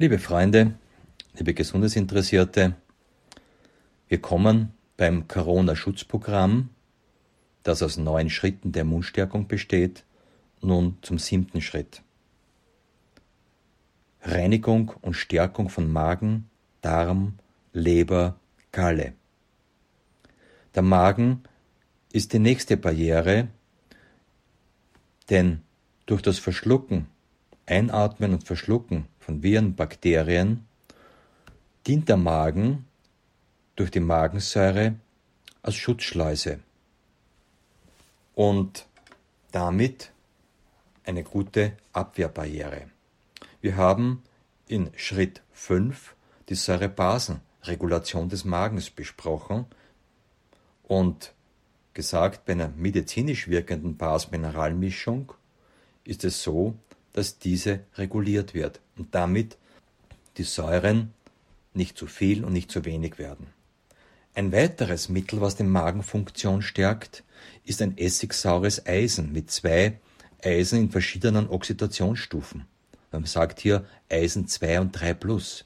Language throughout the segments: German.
Liebe Freunde, liebe Gesundheitsinteressierte, wir kommen beim Corona-Schutzprogramm, das aus neun Schritten der Immunstärkung besteht, nun zum siebten Schritt. Reinigung und Stärkung von Magen, Darm, Leber, Galle. Der Magen ist die nächste Barriere, denn durch das Verschlucken, Einatmen und Verschlucken von Viren, Bakterien dient der Magen durch die Magensäure als Schutzschleuse und damit eine gute Abwehrbarriere. Wir haben in Schritt 5 die Säurebasenregulation des Magens besprochen und gesagt, bei einer medizinisch wirkenden Basmineralmischung ist es so, dass diese reguliert wird und damit die Säuren nicht zu viel und nicht zu wenig werden. Ein weiteres Mittel, was die Magenfunktion stärkt, ist ein essigsaures Eisen mit zwei Eisen in verschiedenen Oxidationsstufen. Man sagt hier Eisen 2 und 3 plus.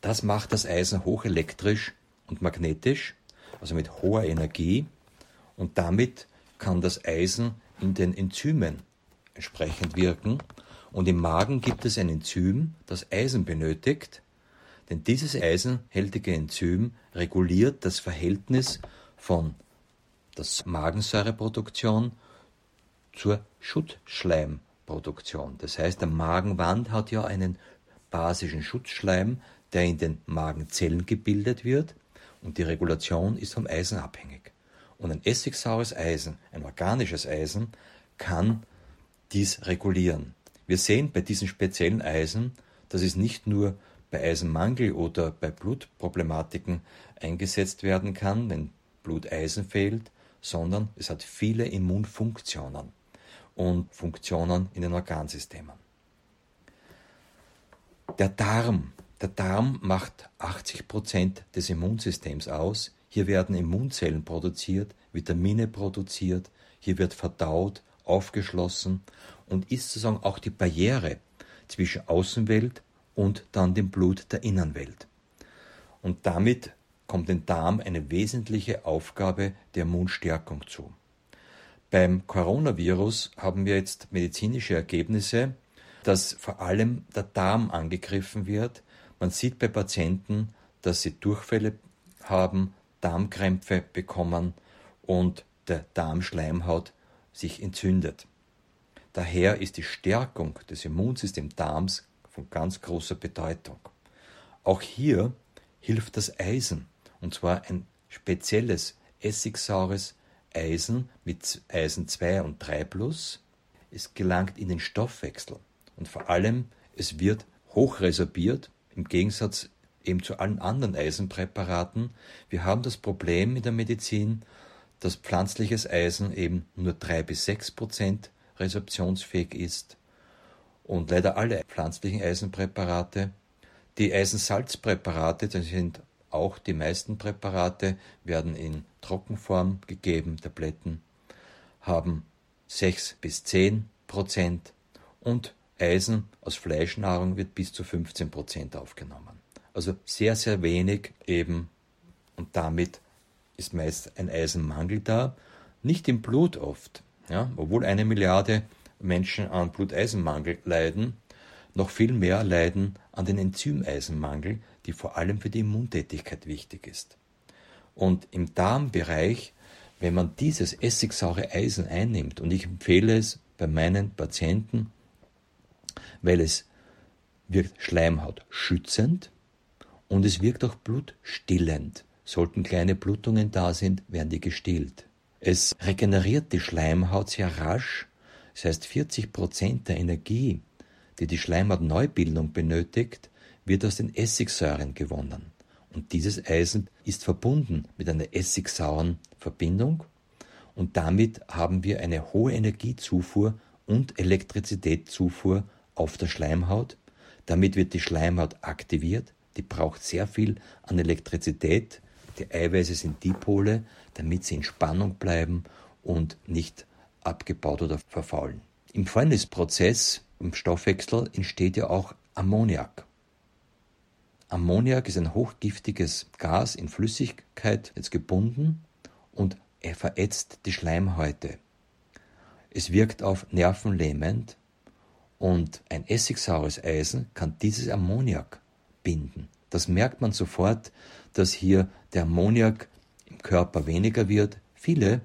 Das macht das Eisen hochelektrisch und magnetisch, also mit hoher Energie, und damit kann das Eisen in den Enzymen entsprechend wirken. Und im Magen gibt es ein Enzym, das Eisen benötigt, denn dieses eisenhältige Enzym reguliert das Verhältnis von der Magensäureproduktion zur Schutzschleimproduktion. Das heißt, der Magenwand hat ja einen basischen Schutzschleim, der in den Magenzellen gebildet wird und die Regulation ist vom Eisen abhängig. Und ein essigsaures Eisen, ein organisches Eisen, kann dies regulieren. Wir sehen bei diesen speziellen Eisen, dass es nicht nur bei Eisenmangel oder bei Blutproblematiken eingesetzt werden kann, wenn Bluteisen fehlt, sondern es hat viele Immunfunktionen und Funktionen in den Organsystemen. Der Darm. Der Darm macht 80 Prozent des Immunsystems aus. Hier werden Immunzellen produziert, Vitamine produziert, hier wird verdaut, aufgeschlossen und ist sozusagen auch die Barriere zwischen Außenwelt und dann dem Blut der Innenwelt. Und damit kommt dem Darm eine wesentliche Aufgabe der Immunstärkung zu. Beim Coronavirus haben wir jetzt medizinische Ergebnisse, dass vor allem der Darm angegriffen wird. Man sieht bei Patienten, dass sie Durchfälle haben, Darmkrämpfe bekommen und der Darmschleimhaut sich entzündet. Daher ist die Stärkung des Immunsystems Darms von ganz großer Bedeutung. Auch hier hilft das Eisen, und zwar ein spezielles essigsaures Eisen mit Eisen 2 und 3 plus. Es gelangt in den Stoffwechsel und vor allem es wird hochresorbiert im Gegensatz eben zu allen anderen Eisenpräparaten. Wir haben das Problem in der Medizin, dass pflanzliches Eisen eben nur 3 bis 6 Prozent resorptionsfähig ist und leider alle pflanzlichen Eisenpräparate. Die Eisensalzpräparate, das sind auch die meisten Präparate, werden in Trockenform gegeben, Tabletten, haben 6 bis 10 Prozent und Eisen aus Fleischnahrung wird bis zu 15 Prozent aufgenommen. Also sehr, sehr wenig eben und damit ist meist ein Eisenmangel da. Nicht im Blut oft, ja, obwohl eine Milliarde Menschen an Bluteisenmangel leiden, noch viel mehr leiden an den Enzymeisenmangel, die vor allem für die Immuntätigkeit wichtig ist. Und im Darmbereich, wenn man dieses essigsaure Eisen einnimmt, und ich empfehle es bei meinen Patienten, weil es wirkt Schleimhaut schützend und es wirkt auch blutstillend. Sollten kleine Blutungen da sind, werden die gestillt. Es regeneriert die Schleimhaut sehr rasch, das heißt 40 Prozent der Energie, die die Schleimhautneubildung benötigt, wird aus den Essigsäuren gewonnen. Und dieses Eisen ist verbunden mit einer essigsauren Verbindung und damit haben wir eine hohe Energiezufuhr und Elektrizitätszufuhr auf der Schleimhaut. Damit wird die Schleimhaut aktiviert, die braucht sehr viel an Elektrizität. Die Eiweiße sind Dipole, damit sie in Spannung bleiben und nicht abgebaut oder verfaulen. Im Fäulnisprozess im Stoffwechsel entsteht ja auch Ammoniak. Ammoniak ist ein hochgiftiges Gas in Flüssigkeit jetzt gebunden und er verätzt die Schleimhäute. Es wirkt auf Nerven lähmend und ein essigsaures Eisen kann dieses Ammoniak binden. Das merkt man sofort, dass hier der Ammoniak im Körper weniger wird. Viele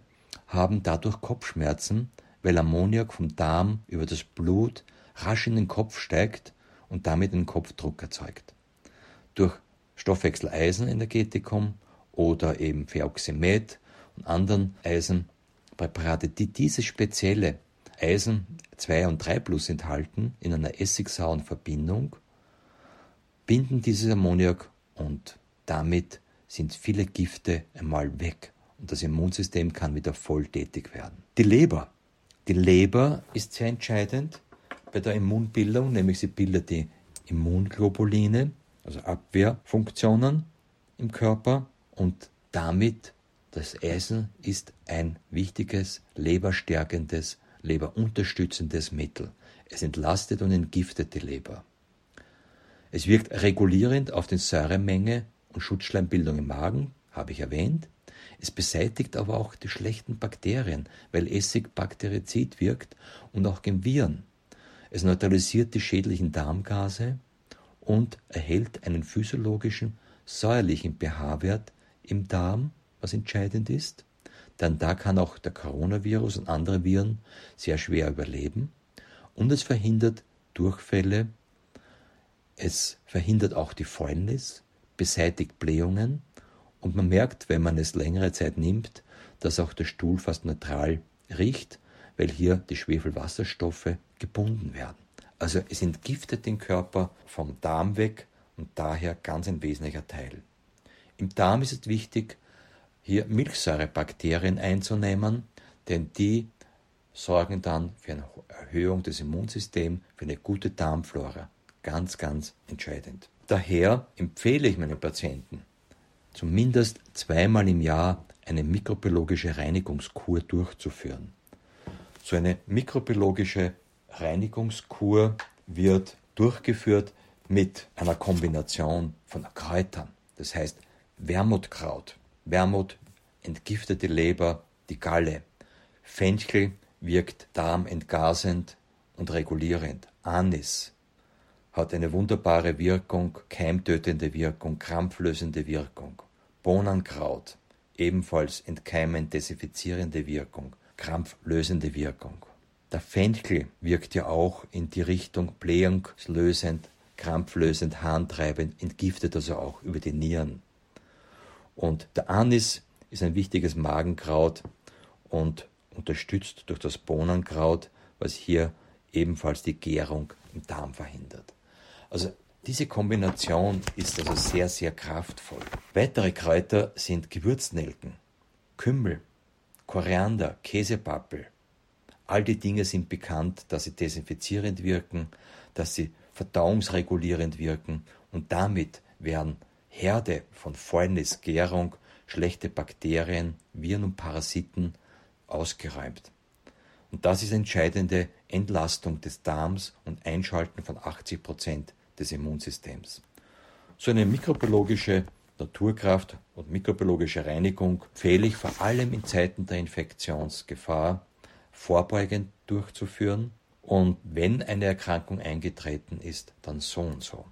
haben dadurch Kopfschmerzen, weil Ammoniak vom Darm über das Blut rasch in den Kopf steigt und damit einen Kopfdruck erzeugt. Durch Stoffwechsel-Eisenenergetikum oder eben Feoxymet und anderen Eisenpräparate, die dieses spezielle Eisen 2 und 3 Plus enthalten, in einer essigsauren Verbindung, binden dieses Ammoniak und damit sind viele Gifte einmal weg und das Immunsystem kann wieder voll tätig werden. Die Leber. Die Leber ist sehr entscheidend bei der Immunbildung, nämlich sie bildet die Immunglobuline, also Abwehrfunktionen im Körper und damit das Eisen ist ein wichtiges leberstärkendes, leberunterstützendes Mittel. Es entlastet und entgiftet die Leber. Es wirkt regulierend auf die Säuremenge und Schutzschleimbildung im Magen, habe ich erwähnt. Es beseitigt aber auch die schlechten Bakterien, weil Essig bakterizid wirkt und auch gegen Viren. Es neutralisiert die schädlichen Darmgase und erhält einen physiologischen, säuerlichen pH-Wert im Darm, was entscheidend ist. Denn da kann auch der Coronavirus und andere Viren sehr schwer überleben. Und es verhindert Durchfälle, es verhindert auch die Fäulnis, beseitigt Blähungen und man merkt, wenn man es längere Zeit nimmt, dass auch der Stuhl fast neutral riecht, weil hier die Schwefelwasserstoffe gebunden werden. Also es entgiftet den Körper vom Darm weg und daher ganz ein wesentlicher Teil. Im Darm ist es wichtig, hier Milchsäurebakterien einzunehmen, denn die sorgen dann für eine Erhöhung des Immunsystems, für eine gute Darmflora. Ganz, ganz entscheidend. Daher empfehle ich meinen Patienten, zumindest zweimal im Jahr eine mikrobiologische Reinigungskur durchzuführen. So eine mikrobiologische Reinigungskur wird durchgeführt mit einer Kombination von Kräutern. Das heißt Wermutkraut. Wermut entgiftet die Leber, die Galle. Fenchel wirkt darmentgasend und regulierend. Anis hat eine wunderbare Wirkung, keimtötende Wirkung, krampflösende Wirkung. Bohnenkraut ebenfalls entkeimend desinfizierende Wirkung, krampflösende Wirkung. Der Fenchel wirkt ja auch in die Richtung blähungslösend, krampflösend, harntreibend, entgiftet also auch über die Nieren. Und der Anis ist ein wichtiges Magenkraut und unterstützt durch das Bohnenkraut, was hier ebenfalls die Gärung im Darm verhindert. Also diese Kombination ist also sehr, sehr kraftvoll. Weitere Kräuter sind Gewürznelken, Kümmel, Koriander, Käsepappel, All die Dinge sind bekannt, dass sie desinfizierend wirken, dass sie verdauungsregulierend wirken und damit werden Herde von Fäulnis, Gärung, schlechte Bakterien, Viren und Parasiten ausgeräumt. Und das ist entscheidende Entlastung des Darms und Einschalten von 80 Prozent des Immunsystems. So eine mikrobiologische Naturkraft und mikrobiologische Reinigung fehle ich vor allem in Zeiten der Infektionsgefahr vorbeugend durchzuführen und wenn eine Erkrankung eingetreten ist, dann so und so.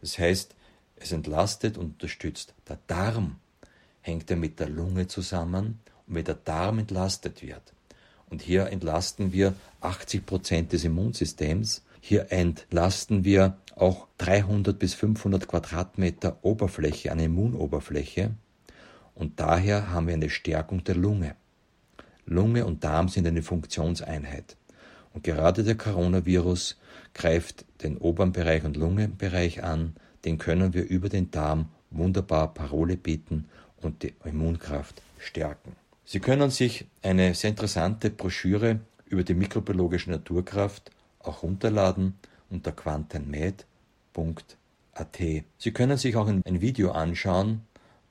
Das heißt, es entlastet und unterstützt. Der Darm hängt ja mit der Lunge zusammen und wenn der Darm entlastet wird, und hier entlasten wir 80 Prozent des Immunsystems, hier entlasten wir auch 300 bis 500 Quadratmeter Oberfläche, eine Immunoberfläche, und daher haben wir eine Stärkung der Lunge. Lunge und Darm sind eine Funktionseinheit. Und gerade der Coronavirus greift den oberen Bereich und Lungenbereich an, den können wir über den Darm wunderbar Parole bieten und die Immunkraft stärken. Sie können sich eine sehr interessante Broschüre über die mikrobiologische Naturkraft auch runterladen unter quantenmed.at. Sie können sich auch ein Video anschauen,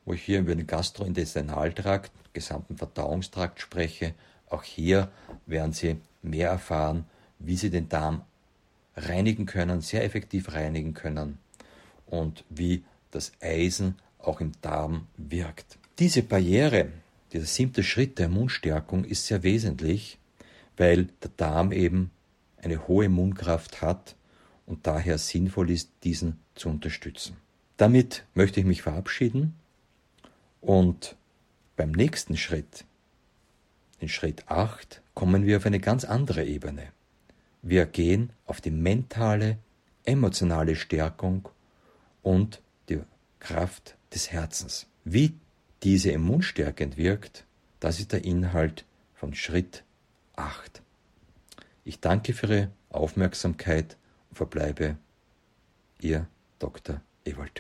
wo ich hier über den Gastrointestinaltrakt, gesamten Verdauungstrakt spreche. Auch hier werden Sie mehr erfahren, wie Sie den Darm reinigen können, sehr effektiv reinigen können und wie das Eisen auch im Darm wirkt. Diese Barriere, dieser siebte Schritt der Immunstärkung ist sehr wesentlich, weil der Darm eben eine hohe Immunkraft hat und daher sinnvoll ist, diesen zu unterstützen. Damit möchte ich mich verabschieden und beim nächsten Schritt, in Schritt 8, kommen wir auf eine ganz andere Ebene. Wir gehen auf die mentale, emotionale Stärkung und die Kraft des Herzens. Wie diese immunstärkend wirkt, das ist der Inhalt von Schritt 8. Ich danke für Ihre Aufmerksamkeit und verbleibe Ihr Dr. Ewald